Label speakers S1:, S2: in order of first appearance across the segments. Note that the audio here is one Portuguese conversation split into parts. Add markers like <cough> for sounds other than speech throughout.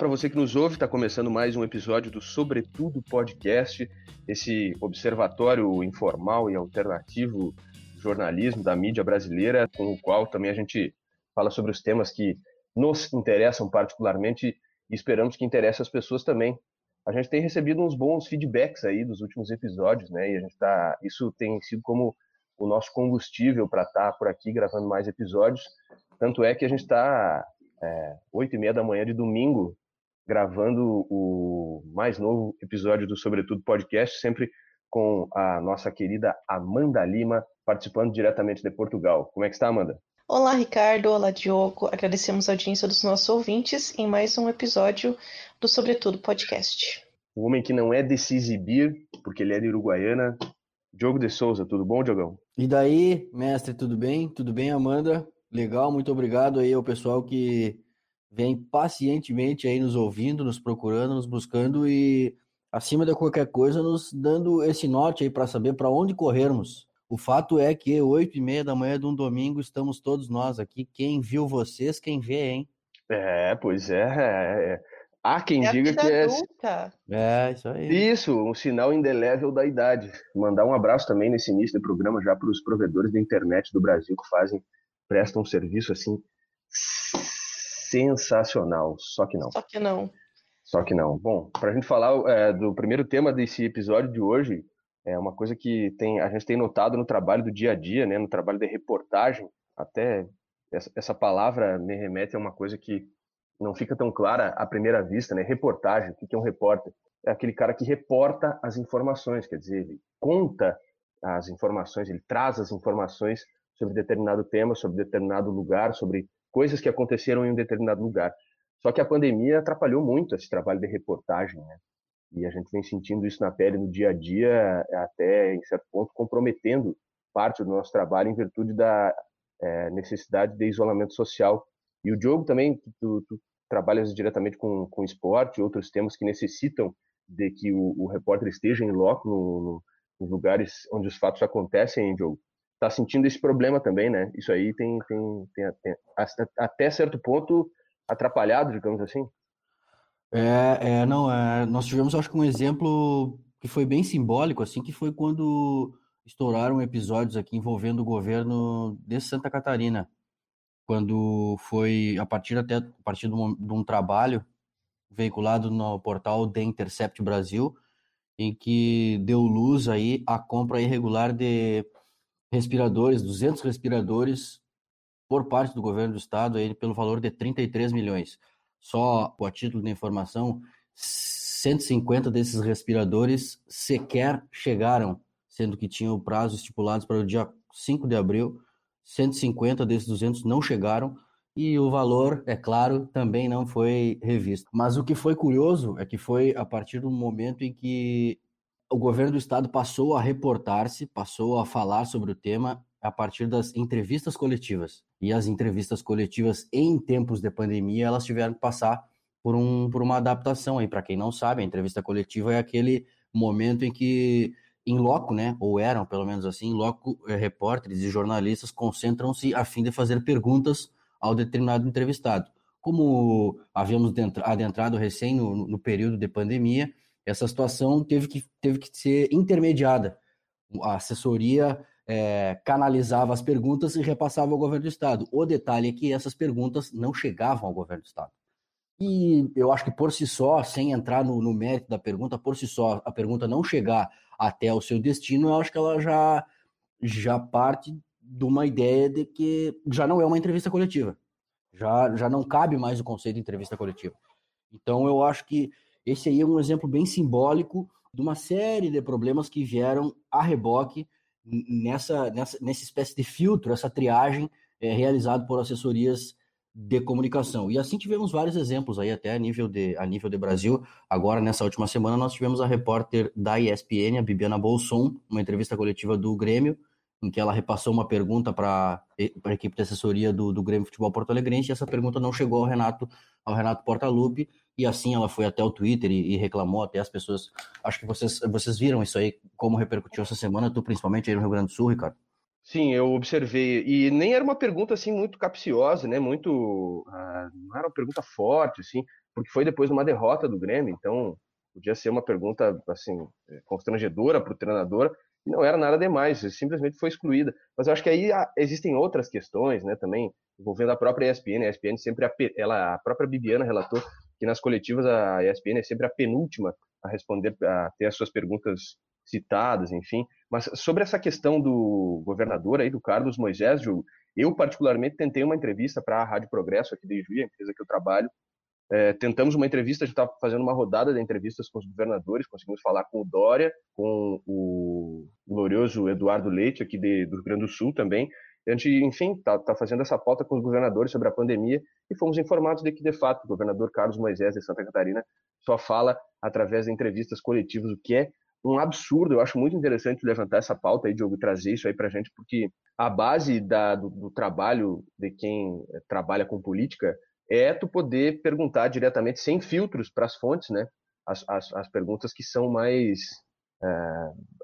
S1: para você que nos ouve, está começando mais um episódio do Sobretudo Podcast, esse observatório informal e alternativo jornalismo da mídia brasileira, com o qual também a gente fala sobre os temas que nos interessam particularmente e esperamos que interessem as pessoas também. A gente tem recebido uns bons feedbacks aí dos últimos episódios, né? E a gente tá, isso tem sido como o nosso combustível para estar tá por aqui gravando mais episódios. Tanto é que a gente está é, 8 e meia da manhã de domingo, gravando o mais novo episódio do Sobretudo Podcast, sempre com a nossa querida Amanda Lima, participando diretamente de Portugal. Como é que está, Amanda?
S2: Olá, Ricardo. Olá, Diogo. Agradecemos a audiência dos nossos ouvintes em mais um episódio do Sobretudo Podcast.
S1: O homem que não é de se exibir, porque ele é de Uruguaiana, Diogo de Souza. Tudo bom, Diogão?
S3: E daí, mestre, tudo bem? Tudo bem, Amanda? Legal, muito obrigado aí ao pessoal que vem pacientemente aí nos ouvindo, nos procurando, nos buscando e acima de qualquer coisa nos dando esse norte aí para saber para onde corrermos. O fato é que oito e meia da manhã de um domingo estamos todos nós aqui. Quem viu vocês, quem vê, hein?
S1: É, pois é. é. é. Há quem é diga que é.
S2: Adulta.
S3: É, isso aí.
S1: Isso, um sinal indelével da idade. Mandar um abraço também nesse início do programa já para os provedores da internet do Brasil que fazem presta um serviço assim sensacional. Só que não.
S2: Só que não.
S1: Só que não. Bom, para a gente falar é, do primeiro tema desse episódio de hoje, é uma coisa que tem, a gente tem notado no trabalho do dia a dia, né, no trabalho de reportagem. Até essa, essa palavra me remete a uma coisa que não fica tão clara à primeira vista, né? Reportagem. O que é um repórter? É aquele cara que reporta as informações, quer dizer, ele conta as informações, ele traz as informações sobre determinado tema, sobre determinado lugar, sobre coisas que aconteceram em um determinado lugar. Só que a pandemia atrapalhou muito esse trabalho de reportagem, né? E a gente vem sentindo isso na pele no dia a dia, até em certo ponto comprometendo parte do nosso trabalho em virtude da é, necessidade de isolamento social. E o Diogo também, tu, tu trabalhas diretamente com, com esporte e outros temas que necessitam de que o, o repórter esteja em loco no, no, nos lugares onde os fatos acontecem, hein, Diogo? Está sentindo esse problema também, né? Isso aí tem, tem, tem, tem, até certo ponto atrapalhado, digamos assim.
S3: É, é não, é, nós tivemos, acho que um exemplo que foi bem simbólico, assim, que foi quando estouraram episódios aqui envolvendo o governo de Santa Catarina, quando foi a partir até a partir de um, de um trabalho veiculado no portal The Intercept Brasil, em que deu luz aí à compra irregular de respiradores, 200 respiradores por parte do governo do estado, aí, pelo valor de 33 milhões. Só a título de informação, 150 desses respiradores sequer chegaram, sendo que tinham o prazo estipulado para o dia 5 de abril. 150 desses 200 não chegaram e o valor, é claro, também não foi revisto. Mas o que foi curioso é que foi a partir do momento em que o governo do estado passou a reportar-se, passou a falar sobre o tema a partir das entrevistas coletivas. E as entrevistas coletivas em tempos de pandemia, elas tiveram que passar por, um, por uma adaptação aí. Para quem não sabe, a entrevista coletiva é aquele momento em que, em loco, né, ou eram pelo menos assim, em loco, eh, repórteres e jornalistas concentram-se a fim de fazer perguntas ao determinado entrevistado. Como havíamos adentrado recém no, no período de pandemia, essa situação teve que, teve que ser intermediada. A assessoria é, canalizava as perguntas e repassava ao governo do Estado. O detalhe é que essas perguntas não chegavam ao governo do Estado. E eu acho que por si só, sem entrar no, no mérito da pergunta, por si só, a pergunta não chegar até o seu destino, eu acho que ela já, já parte de uma ideia de que já não é uma entrevista coletiva. Já, já não cabe mais o conceito de entrevista coletiva. Então eu acho que esse aí é um exemplo bem simbólico de uma série de problemas que vieram a reboque nessa, nessa, nessa espécie de filtro, essa triagem é, realizada por assessorias de comunicação. E assim tivemos vários exemplos aí, até a nível, de, a nível de Brasil. Agora, nessa última semana, nós tivemos a repórter da ESPN, a Bibiana Bolson, uma entrevista coletiva do Grêmio, em que ela repassou uma pergunta para a equipe de assessoria do, do Grêmio Futebol Porto Alegrense, e essa pergunta não chegou ao Renato, ao Renato Portaluppi, e assim ela foi até o Twitter e, e, reclamou até as pessoas. Acho que vocês, vocês viram isso aí, como repercutiu essa semana, tu principalmente aí no Rio Grande do Sul, Ricardo.
S1: Sim, eu observei. E nem era uma pergunta assim muito capciosa, né? Muito. Ah, não era uma pergunta forte, assim. porque foi depois de uma derrota do Grêmio, então podia ser uma pergunta assim constrangedora para o treinador e não era nada demais, simplesmente foi excluída. Mas eu acho que aí existem outras questões, né, também envolvendo a própria ESPN. A ESPN sempre ela, a própria Bibiana relatou que nas coletivas a ESPN é sempre a penúltima a responder, a ter as suas perguntas citadas, enfim. Mas sobre essa questão do governador aí, do Carlos Moisés, eu particularmente tentei uma entrevista para a Rádio Progresso aqui de Juiz, a empresa que eu trabalho. É, tentamos uma entrevista, a gente estava fazendo uma rodada de entrevistas com os governadores, conseguimos falar com o Dória, com o glorioso Eduardo Leite, aqui de, do Rio Grande do Sul também. A gente, enfim, está tá fazendo essa pauta com os governadores sobre a pandemia e fomos informados de que, de fato, o governador Carlos Moisés de Santa Catarina só fala através de entrevistas coletivas, o que é um absurdo. Eu acho muito interessante levantar essa pauta aí, Diogo, trazer isso aí para a gente, porque a base da, do, do, trabalho de quem eh, trabalha com política é tu poder perguntar diretamente, sem filtros, para as fontes, né? As, as, as, perguntas que são mais, é,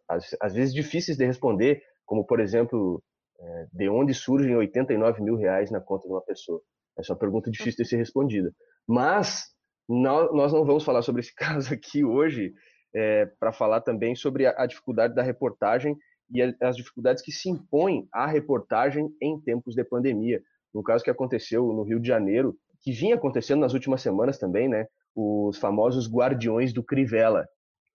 S1: às, às, vezes, difíceis de responder, como, por exemplo, é, de onde surgem 89 mil reais na conta de uma pessoa? Essa é uma pergunta difícil de ser respondida. Mas nós não vamos falar sobre esse <laughs> caso aqui hoje, é, para falar também sobre a, a, dificuldade da reportagem e a, as dificuldades que se impõem à reportagem em tempos de pandemia. No caso que aconteceu no Rio de Janeiro, que vinha acontecendo nas últimas semanas também, né? Os famosos guardiões do Crivella,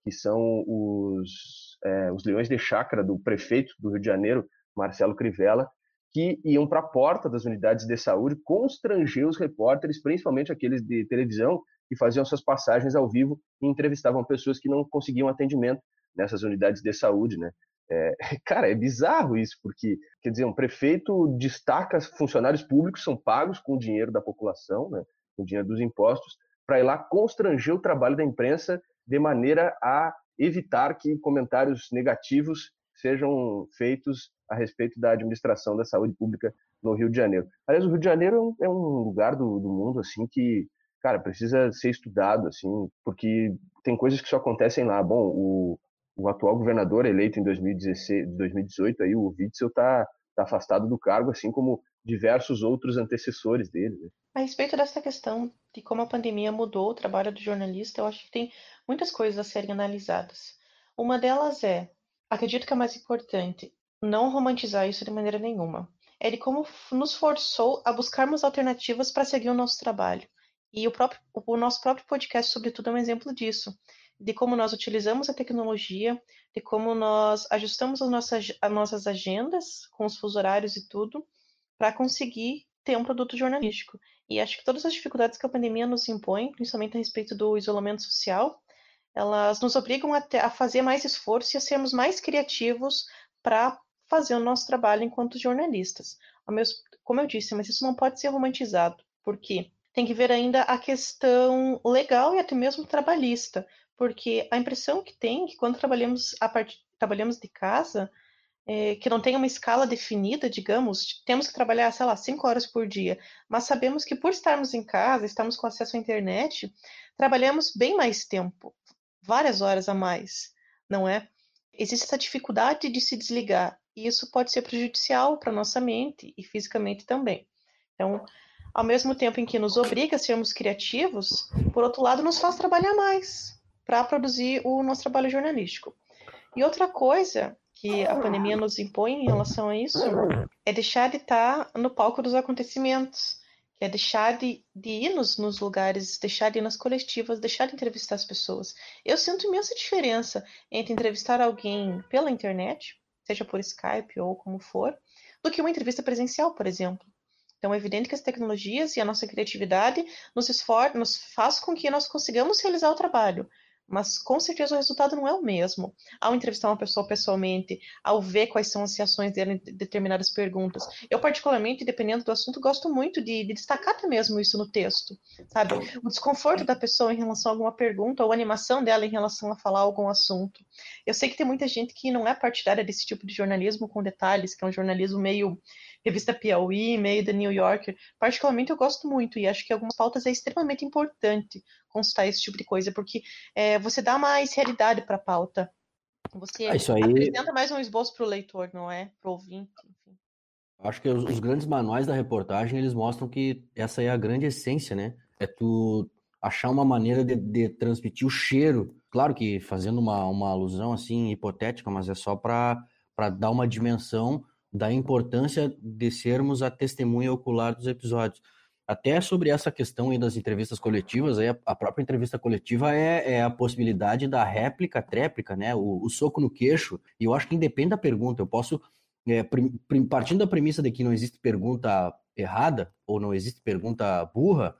S1: que são os, é, os leões de chácara do prefeito do Rio de Janeiro, Marcelo Crivella, que iam para a porta das unidades de saúde constranger os repórteres, principalmente aqueles de televisão, que faziam suas passagens ao vivo e entrevistavam pessoas que não conseguiam atendimento nessas unidades de saúde, né? É, <laughs> cara, é bizarro isso, porque, quer dizer, um prefeito destaca funcionários públicos são pagos com o dinheiro da população, né, com o dinheiro dos impostos, para ir lá constranger o trabalho da imprensa de maneira a evitar que comentários negativos sejam feitos a respeito da administração da saúde pública no Rio de Janeiro. Aliás, o Rio de Janeiro é um é lugar do, do mundo assim que, cara, precisa ser estudado assim, porque tem coisas que só acontecem lá. Bom, o, o atual governador eleito em 2016, 2018 aí, o Witzel está tá afastado do cargo, assim como diversos outros antecessores dele. Né?
S2: A respeito dessa questão de como a pandemia mudou o trabalho do jornalista, eu acho que tem muitas coisas a serem analisadas. Uma delas é Acredito que é mais importante não romantizar isso de maneira nenhuma. De como nos forçou a buscarmos alternativas para seguir o nosso trabalho. E o, próprio, o nosso próprio podcast, sobretudo, é um exemplo disso. De como nós utilizamos a tecnologia, de como nós ajustamos as nossas, as nossas agendas com os fusos horários e tudo, para conseguir ter um produto jornalístico. E acho que todas as dificuldades que a pandemia nos impõe, principalmente a respeito do isolamento social, elas nos obrigam a, ter, a fazer mais esforço e a sermos mais criativos para fazer o nosso trabalho enquanto jornalistas. Como eu disse, mas isso não pode ser romantizado, porque tem que ver ainda a questão legal e até mesmo trabalhista, porque a impressão que tem é que quando trabalhamos part... trabalhamos de casa, é, que não tem uma escala definida, digamos, temos que trabalhar, sei lá, cinco horas por dia, mas sabemos que por estarmos em casa, estamos com acesso à internet, trabalhamos bem mais tempo várias horas a mais, não é? Existe essa dificuldade de se desligar e isso pode ser prejudicial para nossa mente e fisicamente também. Então, ao mesmo tempo em que nos obriga a sermos criativos, por outro lado, nos faz trabalhar mais para produzir o nosso trabalho jornalístico. E outra coisa que a pandemia nos impõe em relação a isso é deixar de estar no palco dos acontecimentos, é deixar de, de ir nos, nos, lugares, deixar de ir nas coletivas, deixar de entrevistar as pessoas. Eu sinto imensa diferença entre entrevistar alguém pela internet, seja por Skype ou como for, do que uma entrevista presencial, por exemplo. Então é evidente que as tecnologias e a nossa criatividade nos, nos faz com que nós consigamos realizar o trabalho, mas com certeza o resultado não é o mesmo. Ao entrevistar uma pessoa pessoalmente, ao ver quais são as reações dela em determinadas perguntas. Eu, particularmente, dependendo do assunto, gosto muito de, de, destacar até mesmo isso no texto, sabe? O desconforto da pessoa em relação a alguma pergunta, ou a animação dela em relação a falar algum assunto. Eu sei que tem muita gente que não é partidária desse tipo de jornalismo com detalhes, que é um jornalismo meio revista Piauí, meio da New Yorker. Particularmente eu gosto muito e acho que algumas pautas é extremamente importante constar esse tipo de coisa, porque é, você dá mais realidade para a pauta. Você ah, aí... apresenta mais um esboço para o leitor, não é? Para o ouvinte, enfim.
S3: Acho que os, os, grandes manuais da reportagem, eles mostram que essa é a grande essência, né? É tu achar uma maneira de, de transmitir o cheiro. Claro que fazendo uma, uma alusão assim hipotética, mas é só para dar uma dimensão da importância de sermos a testemunha ocular dos episódios. Até sobre essa questão aí das entrevistas coletivas, aí a própria entrevista coletiva é, é a possibilidade da réplica, tréplica, né? O, o, soco no queixo. E eu acho que independe da pergunta. Eu posso, é, partindo da premissa de que não existe pergunta errada ou não existe pergunta burra,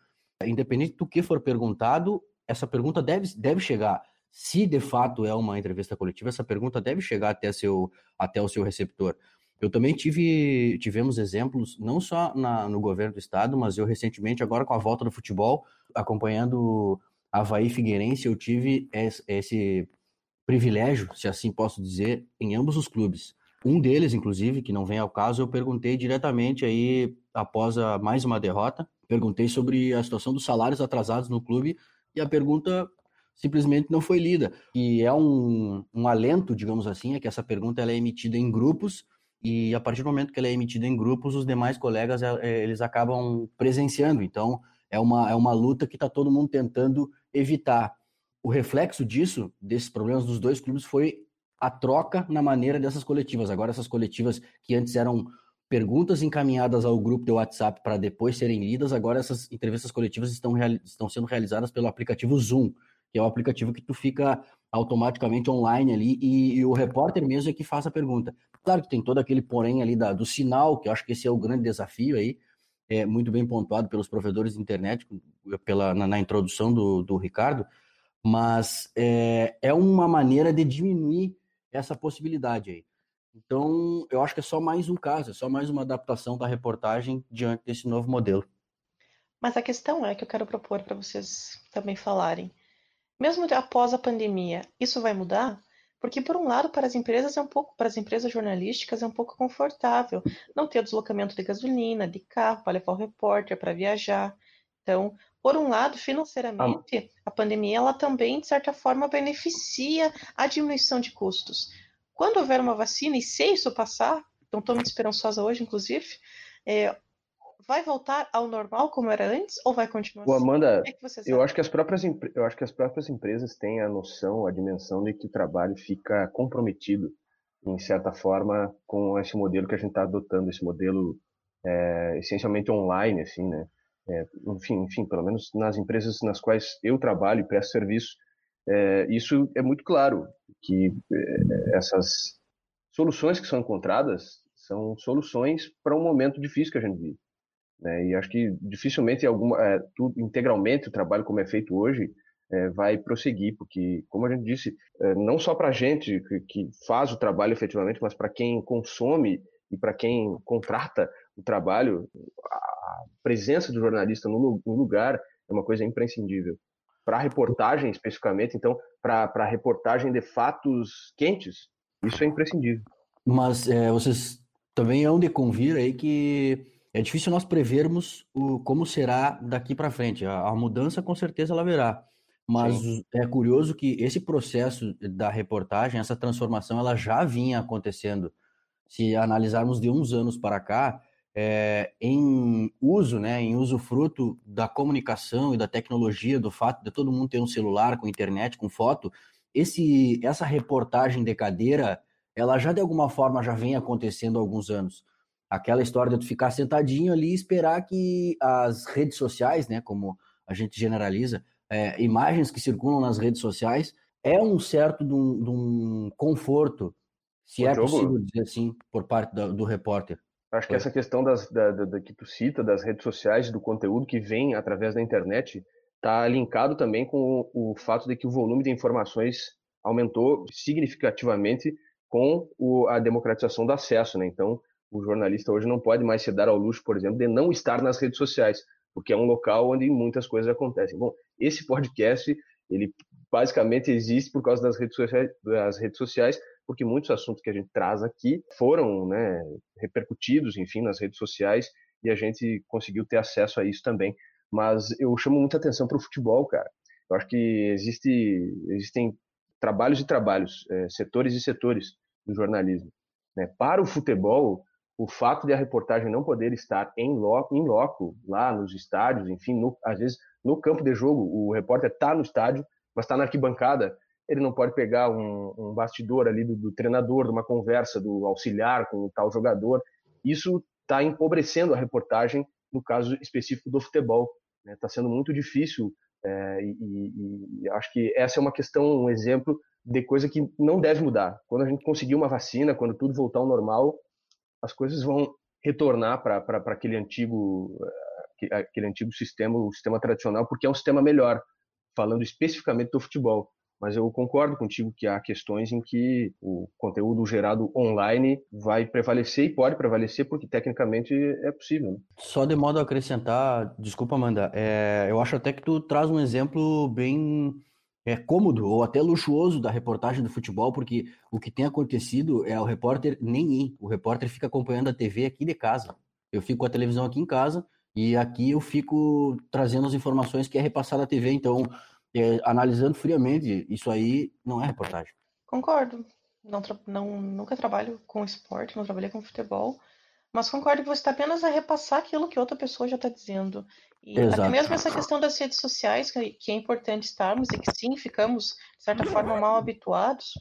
S3: independente do que for perguntado, essa pergunta deve, deve chegar. Se de fato é uma entrevista coletiva, essa pergunta deve chegar até, seu, até o seu receptor. Eu também tive tivemos exemplos, não só na, no governo do estado, mas eu recentemente, agora com a volta do futebol, acompanhando Havaí Figueirense, eu tive esse, esse privilégio, se assim posso dizer, em ambos os clubes. Um deles, inclusive, que não vem ao caso, eu perguntei diretamente aí, após a, mais uma derrota, perguntei sobre a situação dos salários atrasados no clube e a pergunta simplesmente não foi lida. E é um, um alento, digamos assim, é que essa pergunta ela é emitida em grupos e a partir do momento que ela é emitida em grupos, os demais colegas é, é, eles acabam presenciando. Então, é uma, é uma luta que está todo mundo tentando evitar. O reflexo disso, desses problemas dos dois clubes, foi a troca na maneira dessas coletivas. Agora, essas coletivas que antes eram perguntas encaminhadas ao grupo de WhatsApp para depois serem lidas, agora essas entrevistas coletivas estão, estão sendo realizadas pelo aplicativo Zoom, que é o aplicativo que tu fica automaticamente online ali e, e, o repórter mesmo é que faz a pergunta. Claro que tem todo aquele porém ali da, do sinal, que eu acho que esse é o grande desafio aí, é muito bem pontuado pelos provedores de internet, pela, na, na introdução do, do Ricardo, mas é, é uma maneira de diminuir essa possibilidade aí. Então, eu acho que é só mais um caso, é só mais uma adaptação da reportagem diante desse novo modelo.
S2: Mas a questão é que eu quero propor para vocês também falarem. Mesmo após a pandemia, isso vai mudar? Porque por um lado, para as empresas é um pouco, para as empresas jornalísticas é um pouco confortável não ter o deslocamento de gasolina, de carro para levar o repórter para viajar. Então, por um lado, financeiramente, a pandemia ela também de certa forma beneficia a diminuição de custos. Quando houver uma vacina e se isso passar, então estou muito esperançosa hoje, inclusive, é, vai voltar ao normal como era antes ou vai continuar
S1: assim? Amanda, é eu acho que as próprias eu acho que as próprias empresas têm a noção, a dimensão de que o trabalho fica comprometido em certa forma com esse modelo que a gente está adotando, esse modelo é, essencialmente online, assim, né? É, enfim, enfim, pelo menos nas empresas nas quais eu trabalho e presto serviço, é, isso é muito claro que é, essas soluções que são encontradas são soluções para um momento difícil que a gente vive. Né? E acho que dificilmente alguma, é, tudo, integralmente o trabalho como é feito hoje é, vai prosseguir, porque, como a gente disse, é, não só para a gente que, que, faz o trabalho efetivamente, mas para quem consome e para quem contrata o trabalho, a presença do jornalista no, no lugar é uma coisa imprescindível. Para a reportagem, especificamente, então, para reportagem de fatos quentes, isso é imprescindível.
S3: Mas é, vocês também hão de convir aí que é difícil nós prevermos o, como será daqui para frente. A, a, mudança, com certeza, ela verá. Mas Sim. é curioso que esse processo da reportagem, essa transformação, ela já vinha acontecendo. Se analisarmos de uns anos para cá, é, em uso, né, em uso fruto da comunicação e da tecnologia, do fato de todo mundo ter um celular com internet, com foto, esse, essa reportagem de cadeira, ela já de alguma forma já vem acontecendo há alguns anos aquela história de tu ficar sentadinho ali e esperar que as redes sociais, né, como a gente generaliza, é, imagens que circulam nas redes sociais, é um certo de um, de um conforto, se o é jogo... possível dizer assim, por parte do, do repórter.
S1: Acho que essa questão das, da, da, da, que tu cita, das redes sociais, do conteúdo que vem através da internet, está linkado também com o, o, fato de que o volume de informações aumentou significativamente com o, a democratização do acesso, né? Então, o jornalista hoje não pode mais se dar ao luxo, por exemplo, de não estar nas redes sociais, porque é um local onde muitas coisas acontecem. Bom, esse podcast, ele basicamente existe por causa das redes sociais, das redes sociais porque muitos assuntos que a gente traz aqui foram né, repercutidos, enfim, nas redes sociais, e a gente conseguiu ter acesso a isso também. Mas eu chamo muita atenção para o futebol, cara. Eu acho que existe, existem trabalhos e trabalhos, é, setores e setores do jornalismo. Né? Para o futebol, o fato de a reportagem não poder estar em loco, em loco lá nos estádios, enfim, no, às vezes no campo de jogo, o repórter está no estádio, mas está na arquibancada, ele não pode pegar um, um bastidor ali do, do, treinador, de uma conversa do auxiliar com o tal jogador. Isso está empobrecendo a reportagem no caso específico do futebol. Está né? Tá sendo muito difícil é, e, e, e, acho que essa é uma questão, um exemplo de coisa que não deve mudar. Quando a gente conseguir uma vacina, quando tudo voltar ao normal, as coisas vão retornar para aquele antigo eh, aquele antigo sistema, o sistema tradicional, porque é um sistema melhor, falando especificamente do futebol. Mas eu concordo contigo que há questões em que o conteúdo gerado online vai prevalecer e pode prevalecer porque tecnicamente é possível. Né?
S3: Só de modo a acrescentar, desculpa, Amanda, é, eu acho até que tu traz um exemplo bem é cômodo ou até luxuoso da reportagem do futebol, porque o que tem acontecido é o repórter nem ir, o repórter fica acompanhando a TV aqui de casa. Eu fico com a televisão aqui em casa e aqui eu fico trazendo as informações que é repassada à TV, então, é, analisando friamente, isso aí não é reportagem.
S2: Concordo. Não, não, nunca trabalho com esporte, não trabalhei com futebol, mas concordo que você está apenas a repassar aquilo que outra pessoa já está dizendo. E Exato. até mesmo essa questão das redes sociais, que, que é importante estarmos e que sim, ficamos, de certa forma, mal habituados.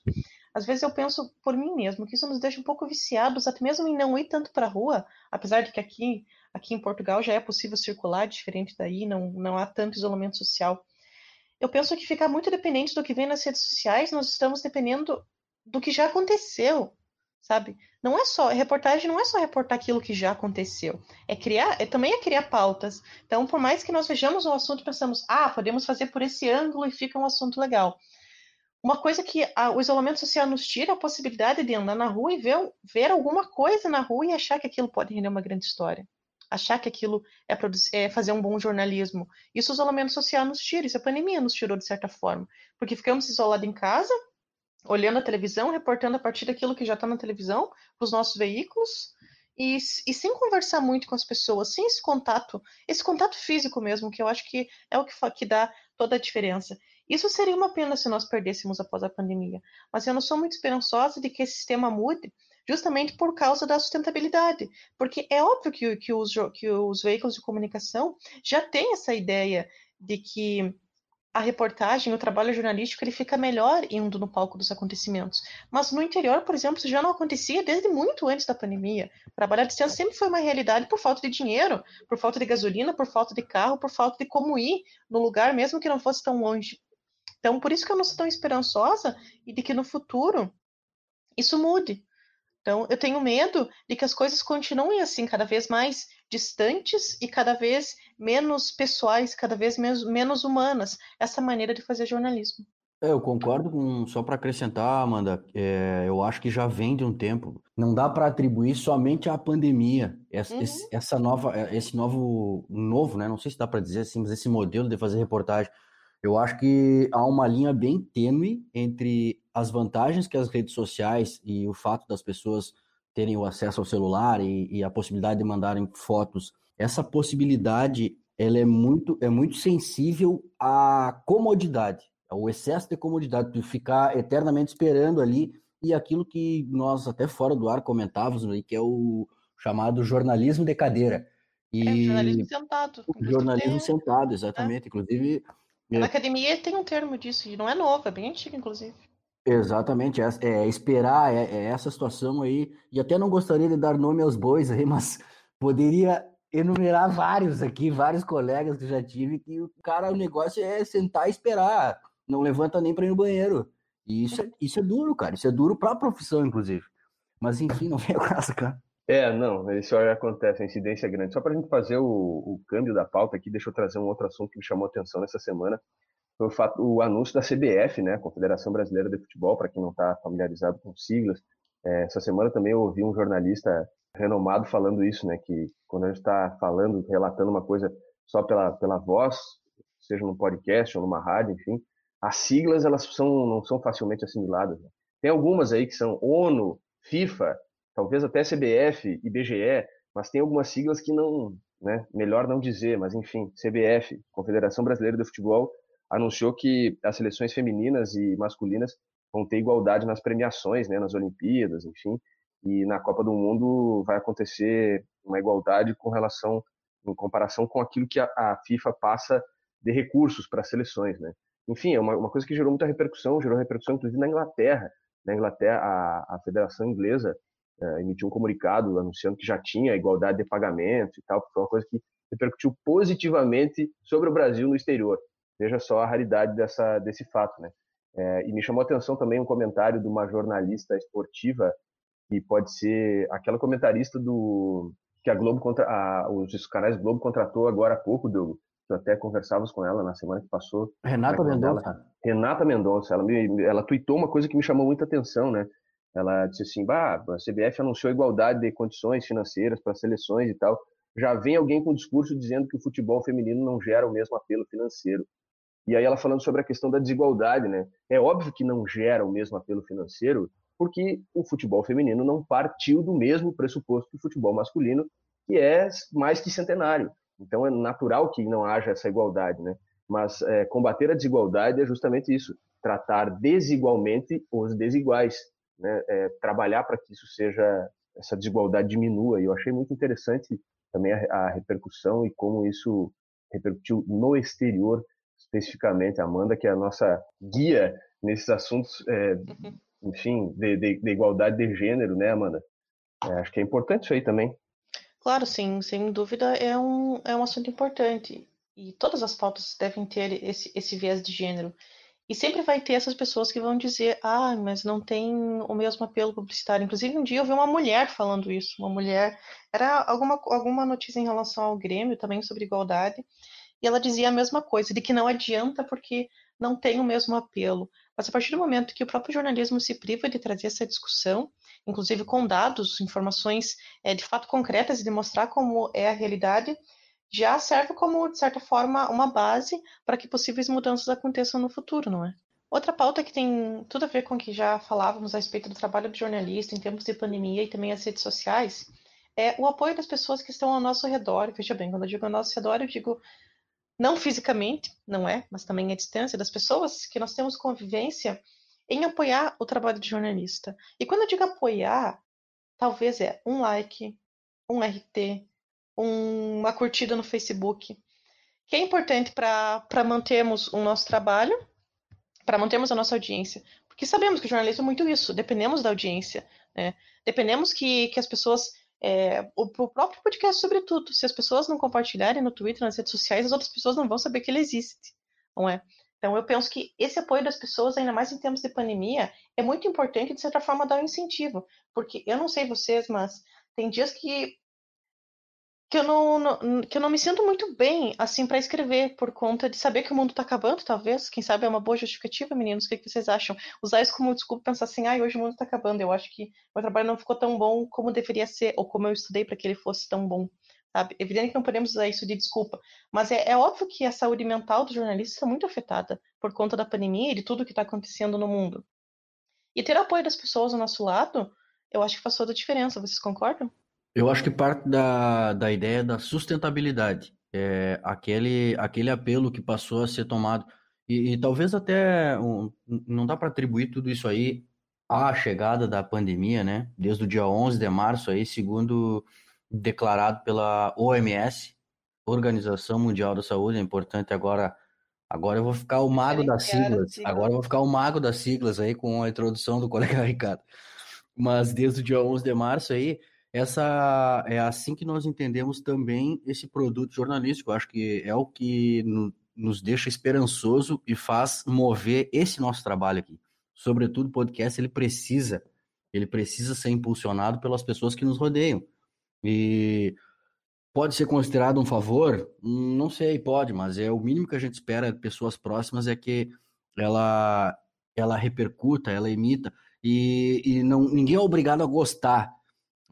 S2: Às vezes eu penso por mim mesmo que isso nos deixa um pouco viciados, até mesmo em não ir tanto para a rua, apesar de que aqui, aqui em Portugal já é possível circular, diferente daí, não, não há tanto isolamento social. Eu penso que ficar muito dependente do que vem nas redes sociais, nós estamos dependendo do que já aconteceu, sabe? Não é só reportagem, não é só reportar aquilo que já aconteceu. É criar, é também é criar pautas. Então, por mais que nós vejamos um assunto, pensamos, ah, podemos fazer por esse ângulo e fica um assunto legal. Uma coisa que a, o isolamento social nos tira é a possibilidade de andar na rua e ver, ver alguma coisa na rua e achar que aquilo pode render uma grande história. Achar que aquilo é, é fazer um bom jornalismo. Isso o isolamento social nos tira, isso a pandemia nos tirou de certa forma. Porque ficamos isolados em casa, olhando a televisão, reportando a partir daquilo que já está na televisão, para os nossos veículos, e, e, sem conversar muito com as pessoas, sem esse contato, esse contato físico mesmo, que eu acho que é o que, que dá toda a diferença. Isso seria uma pena se nós perdêssemos após a pandemia, mas eu não sou muito esperançosa de que esse sistema mude, justamente por causa da sustentabilidade, porque é óbvio que, que, os, que os veículos de comunicação já têm essa ideia de que a reportagem, o trabalho jornalístico, ele fica melhor indo no palco dos acontecimentos. Mas no interior, por exemplo, isso já não acontecia desde muito antes da pandemia. Trabalhar à distância sempre foi uma realidade por falta de dinheiro, por falta de gasolina, por falta de carro, por falta de como ir no lugar, mesmo que não fosse tão longe. Então, por isso que eu não sou tão esperançosa e de que no futuro isso mude. Então, eu tenho medo de que as coisas continuem assim, cada vez mais distantes e cada vez menos pessoais, cada vez menos, menos humanas, essa maneira de fazer jornalismo.
S3: É, eu concordo com, só para acrescentar, Amanda, é, eu acho que já vem de um tempo. Não dá para atribuir somente à pandemia essa, uhum. esse, essa nova, é, esse novo, novo, né? Não sei se dá para dizer assim, mas esse modelo de fazer reportagem. Eu acho que há uma linha bem tênue entre as vantagens que as redes sociais e o fato das pessoas terem o acesso ao celular e, e, a possibilidade de mandarem fotos. Essa possibilidade ela é muito é muito sensível à comodidade, ao excesso de comodidade, de ficar eternamente esperando ali e aquilo que nós até fora do ar comentávamos que é o chamado jornalismo de cadeira.
S2: E é, jornalismo sentado.
S3: Jornalismo sentado, exatamente. É. Inclusive,
S2: na academia tem um termo disso, e não é novo, é bem antigo, inclusive.
S3: Exatamente, é, é esperar é, é, essa situação aí, e até não gostaria de dar nome aos bois aí, <laughs> mas poderia enumerar vários aqui, vários colegas que já tive, que o cara, o negócio é sentar e esperar, não levanta nem para ir no banheiro. E isso é, isso é duro, cara, isso é duro para a profissão, inclusive. Mas enfim, <laughs> não vem a cara.
S1: É, não, isso acontece, a incidência é grande. Só para a gente fazer o, o, câmbio da pauta aqui, deixa eu trazer um outro assunto que me chamou a atenção nessa semana. Foi o, fato, o anúncio da CBF, né, Confederação Brasileira de Futebol, para quem não está familiarizado com siglas. É, essa semana também eu ouvi um jornalista renomado falando isso, né, que quando a gente está falando, relatando uma coisa só pela, pela voz, seja num podcast ou numa rádio, enfim, as siglas elas são, não são facilmente assimiladas. Né? Tem algumas aí que são ONU, FIFA, talvez até CBF e BGE, mas tem algumas siglas que não, né, melhor não dizer, mas enfim, CBF, Confederação Brasileira de Futebol, anunciou que as seleções femininas e masculinas vão ter igualdade nas premiações, né, nas Olimpíadas, enfim, e na Copa do Mundo vai acontecer uma igualdade com relação, em comparação com aquilo que a, a FIFA passa de recursos para as seleções, né? Enfim, é uma, uma, coisa que gerou muita repercussão, gerou repercussão inclusive na Inglaterra. Na Inglaterra, a, a Federação Inglesa é, emitiu um comunicado anunciando que já tinha igualdade de pagamento e tal, que foi uma coisa que repercutiu positivamente sobre o Brasil no exterior. Veja só a raridade dessa, desse fato, né? É, e me chamou a atenção também um comentário de uma jornalista esportiva que pode ser aquela comentarista do que a Globo contra a, os canais Globo contratou agora há pouco, Douglas, eu até conversávamos com ela na semana que passou.
S3: Renata Mendonça.
S1: Renata Mendonça, ela me, ela tweetou uma coisa que me chamou muita atenção, né? Ela disse assim, bah, a CBF anunciou igualdade de condições financeiras para seleções e tal. Já vem alguém com discurso dizendo que o futebol feminino não gera o mesmo apelo financeiro. E aí ela falando sobre a questão da desigualdade, né? É óbvio que não gera o mesmo apelo financeiro, porque o futebol feminino não partiu do mesmo pressuposto que o futebol masculino, que é mais que centenário. Então é natural que não haja essa igualdade, né? Mas é, combater a desigualdade é justamente isso: tratar desigualmente os desiguais, né? É, trabalhar para que isso seja essa desigualdade diminua. E eu achei muito interessante também a, a repercussão e como isso repercutiu no exterior, especificamente. A Amanda, que é a nossa guia nesses assuntos, é, uhum. enfim, de, de, de, igualdade de gênero, né, Amanda? É, acho que é importante isso aí também.
S2: Claro, sim, sem dúvida é um, é um assunto importante. E todas as pautas devem ter esse, esse viés de gênero. E sempre vai ter essas pessoas que vão dizer, ah, mas não tem o mesmo apelo publicitário. Inclusive, um dia eu vi uma mulher falando isso. Uma mulher. Era alguma, alguma notícia em relação ao Grêmio, também sobre igualdade. E ela dizia a mesma coisa, de que não adianta porque não tem o mesmo apelo. Mas a partir do momento que o próprio jornalismo se priva de trazer essa discussão, inclusive com dados, informações é, de fato concretas e demonstrar como é a realidade, já serve como, de certa forma, uma base para que possíveis mudanças aconteçam no futuro, não é? Outra pauta que tem tudo a ver com o que já falávamos a respeito do trabalho do jornalista em tempos de pandemia e também as redes sociais é o apoio das pessoas que estão ao nosso redor. Veja bem, quando eu digo ao nosso redor, eu digo não fisicamente, não é, mas também à distância das pessoas que nós temos convivência em apoiar o trabalho de jornalista. E quando eu digo apoiar, talvez é um like, um RT, um, uma curtida no Facebook, que é importante para mantermos o nosso trabalho, para mantermos a nossa audiência. Porque sabemos que o jornalismo é muito isso, dependemos da audiência. Né? Dependemos que, que as pessoas. É, o, o, próprio podcast, sobretudo, se as pessoas não compartilharem no Twitter, nas redes sociais, as outras pessoas não vão saber que ele existe, não é? Então, eu penso que esse apoio das pessoas, ainda mais em tempos de pandemia, é muito importante, de certa forma, dar um incentivo. Porque eu não sei vocês, mas tem dias que, que, eu, não, não que eu não me sinto muito bem, assim, para escrever, por conta de saber que o mundo está acabando, talvez. Quem sabe é uma boa justificativa, meninos. O que, que vocês acham? Usar isso como desculpa pensar assim, ah, hoje o mundo está acabando. Eu acho que meu trabalho não ficou tão bom como deveria ser, ou como eu estudei para que ele fosse tão bom. Sabe? Evidente que não podemos usar isso de desculpa, mas é, é óbvio que a saúde mental do jornalista está muito afetada por conta da pandemia e de tudo que está acontecendo no mundo. E ter apoio das pessoas ao nosso lado, eu acho que faz toda a diferença. Vocês concordam?
S3: Eu acho que parte da, da ideia da sustentabilidade, é aquele, aquele apelo que passou a ser tomado. E, e talvez até um, não dá para atribuir tudo isso aí à chegada da pandemia, né? Desde o dia 11 de março aí, segundo declarado pela OMS, Organização Mundial da Saúde, é importante agora. Agora eu vou ficar o mago das siglas. Agora eu vou ficar o mago das siglas aí com a introdução do colega <laughs> Ricardo. Mas desde o dia 11 de março aí, essa é assim que nós entendemos também esse produto jornalístico. Eu acho que é o que no, nos deixa esperançoso e faz mover esse nosso trabalho aqui. Sobretudo o podcast, ele precisa, ele precisa ser impulsionado pelas pessoas que nos rodeiam. E pode ser considerado um favor? Não sei, pode, mas é o mínimo que a gente espera de pessoas próximas é que ela ela repercuta, ela emita e, e não ninguém é obrigado a gostar.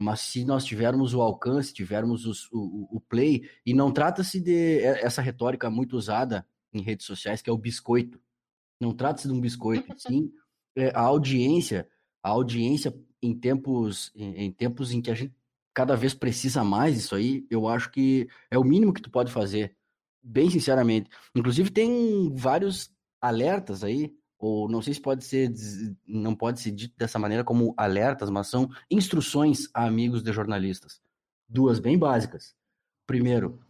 S3: Mas se nós tivermos o alcance, tivermos os, o, o play, e não trata-se de essa retórica muito usada em redes sociais, que é o biscoito. Não trata-se de um biscoito, <laughs> sim é, a audiência, a audiência em tempos, em, em tempos em que a gente cada vez precisa mais isso aí, eu acho que é o mínimo que tu pode fazer, bem sinceramente. Inclusive tem vários alertas aí, ou não sei se pode ser, não pode ser dito dessa maneira como alertas, mas são instruções a amigos de jornalistas. Duas bem básicas. Primeiro,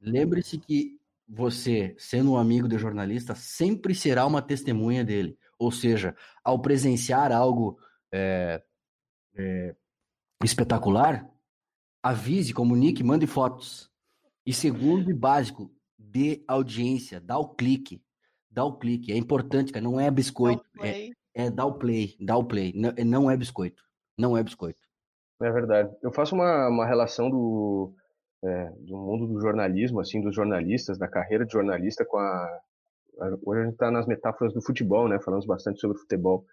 S3: lembre-se que você, sendo um amigo de jornalista, sempre será uma testemunha dele. Ou seja, ao presenciar algo é, é, espetacular, avise, comunique, mande fotos. E segundo e básico, dê audiência, dá o clique. Dá o clique. É importante, cara. Não é biscoito. É, é dar o play, dá o play. Não, não é biscoito. Não é biscoito.
S1: É verdade. Eu faço uma, uma relação do, é, do mundo do jornalismo, assim, dos jornalistas, da carreira de jornalista com a. Hoje a gente está nas metáforas do futebol, né? Falamos bastante sobre futebol.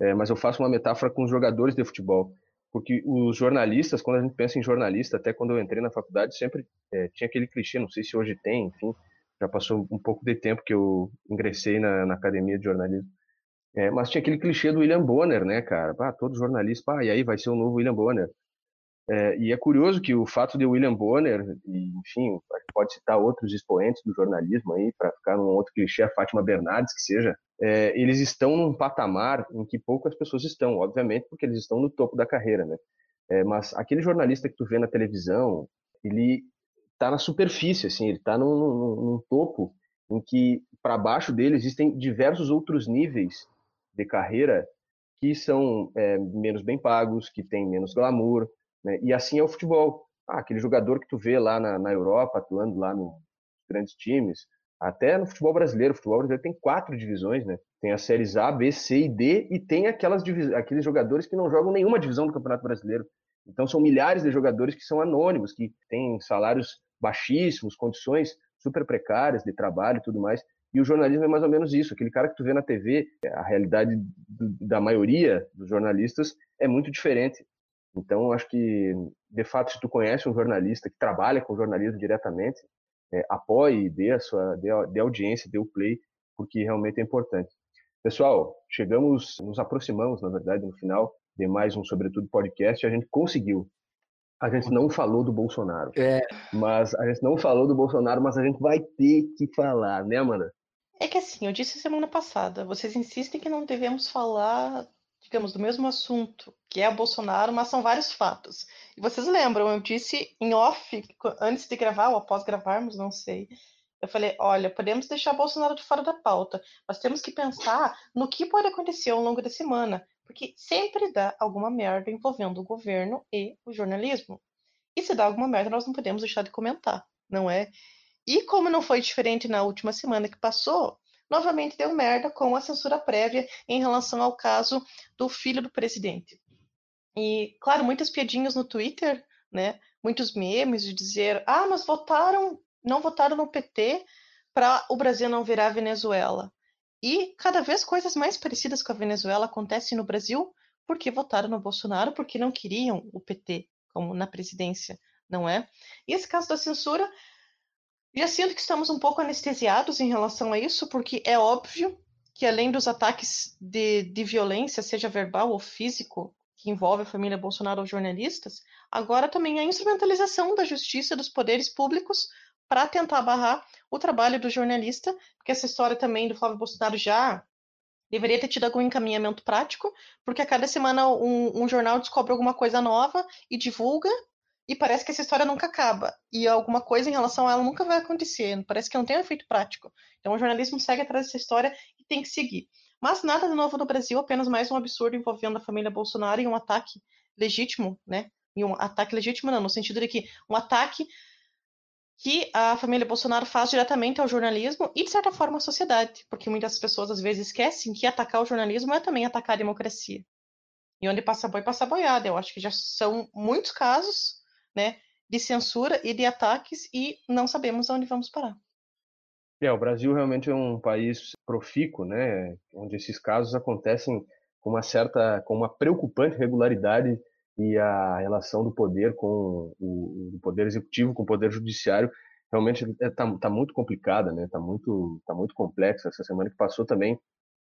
S1: É, mas eu faço uma metáfora com os jogadores de futebol. Porque os jornalistas, quando a gente pensa em jornalista, até quando eu entrei na faculdade, sempre é, tinha aquele clichê, não sei se hoje tem, enfim, já passou um pouco de tempo que eu ingressei na, na academia de jornalismo. É, mas tinha aquele clichê do William Bonner, né, cara? Ah, todo jornalista, ah, e aí vai ser o novo William Bonner. É, e é curioso que o fato de William Bonner, e, enfim, pode citar outros expoentes do jornalismo aí, para ficar num outro clichê, a Fátima Bernardes, que seja, é, eles estão num patamar em que poucas pessoas estão, obviamente, porque eles estão no topo da carreira, né? É, mas aquele jornalista que tu vê na televisão, ele está na superfície, assim, ele está num, num, num topo em que para baixo dele existem diversos outros níveis de carreira que são é, menos bem pagos, que têm menos glamour, né? E assim é o futebol. Ah, aquele jogador que tu vê lá na, na Europa, atuando lá nos grandes times, até no futebol brasileiro. O futebol brasileiro tem quatro divisões, né? Tem as séries A, B, C e D, e tem aquelas aqueles jogadores que não jogam nenhuma divisão do Campeonato Brasileiro. Então são milhares de jogadores que são anônimos, que têm salários baixíssimos, condições super precárias de trabalho e tudo mais. E o jornalismo é mais ou menos isso. Aquele cara que tu vê na TV, a realidade da maioria dos jornalistas é muito diferente. Então, acho que, de fato, se tu conhece um jornalista que trabalha com jornalismo diretamente, é, apoie, dê a sua, dê, dê audiência, dê o play, porque realmente é importante. Pessoal, chegamos, nos aproximamos, na verdade, no final de mais um Sobretudo Podcast, a gente conseguiu. A gente não falou do Bolsonaro. É. Mas a gente não falou do Bolsonaro, mas a gente vai ter que falar, né, Amanda?
S2: É que assim, eu disse semana passada, vocês insistem que não devemos falar digamos, do mesmo assunto, que é o Bolsonaro, mas são vários fatos. E vocês lembram, eu disse em off, antes de gravar ou após gravarmos, não sei. Eu falei, olha, podemos deixar Bolsonaro de fora da pauta, mas temos que pensar no que pode acontecer ao longo da semana, porque sempre dá alguma merda envolvendo o governo e o jornalismo. E se dá alguma merda, nós não podemos deixar de comentar, não é? E como não foi diferente na última semana que passou, novamente deu merda com a censura prévia em relação ao caso do filho do presidente. E, claro, muitas piadinhas no Twitter, né? Muitos memes de dizer: ah, mas votaram, não votaram no PT para o Brasil não virar Venezuela. E cada vez coisas mais parecidas com a Venezuela acontecem no Brasil porque votaram no Bolsonaro, porque não queriam o PT como na presidência, não é? E esse caso da censura já sinto que estamos um pouco anestesiados em relação a isso, porque é óbvio que além dos ataques de, de violência, seja verbal ou físico, que envolve a família Bolsonaro ou jornalistas, agora também a instrumentalização da justiça dos poderes públicos para tentar barrar o trabalho do jornalista, porque essa história também do Flávio Bolsonaro já deveria ter tido algum encaminhamento prático, porque a cada semana um, um jornal descobre alguma coisa nova e divulga, e parece que essa história nunca acaba. E alguma coisa em relação a ela nunca vai acontecer. Parece que não tem um efeito prático. Então o jornalismo segue atrás dessa história e tem que seguir. Mas nada de novo no Brasil, apenas mais um absurdo envolvendo a família Bolsonaro e um ataque legítimo, né? E um ataque legítimo não, no sentido de que um ataque que a família Bolsonaro faz diretamente ao jornalismo e, de certa forma, à sociedade, porque muitas pessoas às vezes esquecem que atacar o jornalismo é também atacar a democracia. E onde passa boi, passa boiada. Eu acho que já são muitos casos né, de censura e de ataques e não sabemos aonde vamos parar.
S1: É, o Brasil realmente é um país profícuo, né, onde esses casos acontecem com uma certa, com uma preocupante regularidade e a relação do poder com o, o poder executivo com o poder judiciário realmente está é, tá, muito complicada, né? Está muito, tá muito complexa. Essa semana que passou também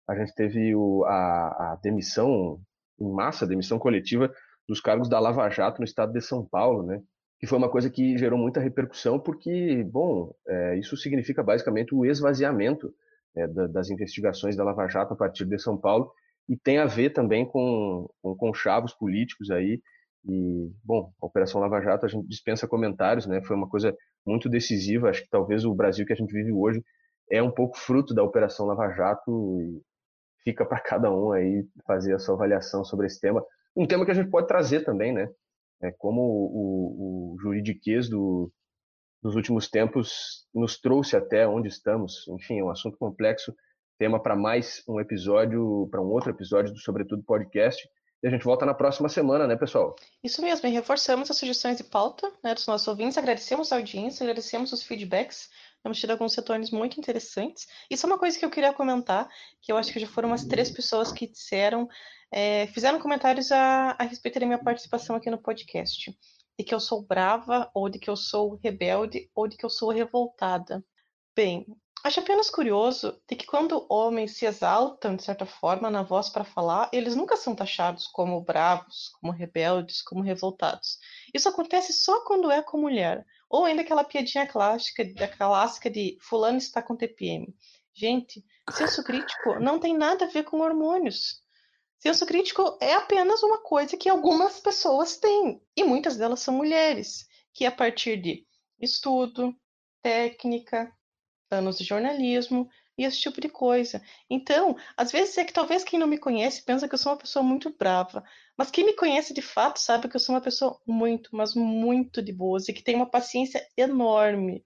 S1: a gente teve o, a, a demissão em massa, demissão coletiva dos cargos da Lava Jato no estado de São Paulo, né? Que foi uma coisa que gerou muita repercussão, porque, bom, é, isso significa basicamente o esvaziamento é, da, das investigações da Lava Jato a partir de São Paulo e tem a ver também com, com, chavos políticos aí E, bom, a Operação Lava Jato a gente dispensa comentários, né? Foi uma coisa muito decisiva. Acho que talvez o Brasil que a gente vive hoje é um pouco fruto da Operação Lava Jato e fica para cada um aí fazer a sua avaliação sobre esse tema. Um tema que a gente pode trazer também, né? É como o, o juridiquês do, dos últimos tempos nos trouxe até onde estamos. Enfim, é um assunto complexo, tema para mais um episódio, para um outro episódio do Sobretudo Podcast. E a gente volta na próxima semana, né, pessoal?
S2: Isso mesmo, e reforçamos as sugestões de pauta né, dos nossos ouvintes, agradecemos a audiência, agradecemos os feedbacks, temos tido alguns retornos muito interessantes. Isso é uma coisa que eu queria comentar, que eu acho que já foram umas três pessoas que disseram, é, fizeram comentários a, a respeito da minha participação aqui no podcast de que eu sou brava, ou de que eu sou rebelde, ou de que eu sou revoltada. Bem, acho apenas curioso de que quando homens se exaltam, de certa forma, na voz para falar, eles nunca são taxados como bravos, como rebeldes, como revoltados. Isso acontece só quando é com mulher. Ou ainda aquela piadinha clássica, clássica de fulano está com TPM. Gente, senso crítico não tem nada a ver com hormônios. Senso crítico é apenas uma coisa que algumas pessoas têm, e muitas delas são mulheres, que a partir de estudo, técnica, anos de jornalismo e esse tipo de coisa. Então, às vezes é que talvez quem não me conhece pensa que eu sou uma pessoa muito brava, mas quem me conhece de fato sabe que eu sou uma pessoa muito, mas muito de boas e que tem uma paciência enorme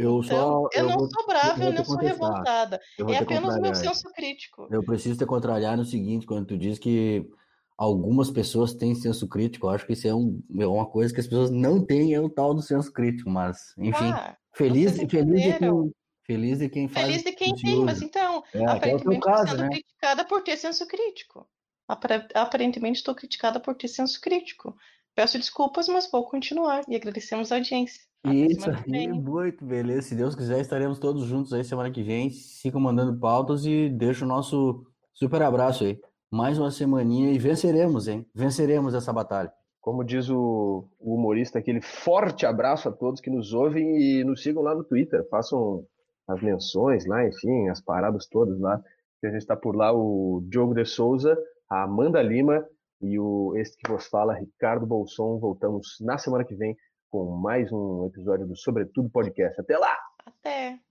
S3: eu então,
S2: só. Eu, eu não vou, sou brava, eu, eu não sou revoltada. É apenas o meu senso crítico.
S3: Eu preciso te contrariar no seguinte, quando tu diz que algumas pessoas têm senso crítico, eu acho que isso é, um, é uma coisa que as pessoas não têm, é o tal do senso crítico, mas, enfim, ah, feliz, feliz de quem. Feliz de quem faz.
S2: Feliz de quem tem, mas então, é, aparentemente estou sendo né? criticada por ter senso crítico. Aparentemente estou criticada por ter senso crítico. Peço desculpas, mas vou continuar e agradecemos a audiência.
S3: Isso aí, muito beleza. Se Deus quiser, estaremos todos juntos aí semana que vem. Sigam mandando pautas e deixo o nosso super abraço aí. Mais uma semaninha e venceremos, hein? Venceremos essa batalha.
S1: Como diz o, o humorista, aquele forte abraço a todos que nos ouvem e nos sigam lá no Twitter. Façam as menções lá, enfim, as paradas todas lá. Que a gente está por lá, o Diogo de Souza, a Amanda Lima e o este que vos fala, Ricardo Bolson. Voltamos na semana que vem com mais um episódio do Sobretudo Podcast. Até lá!
S2: Até!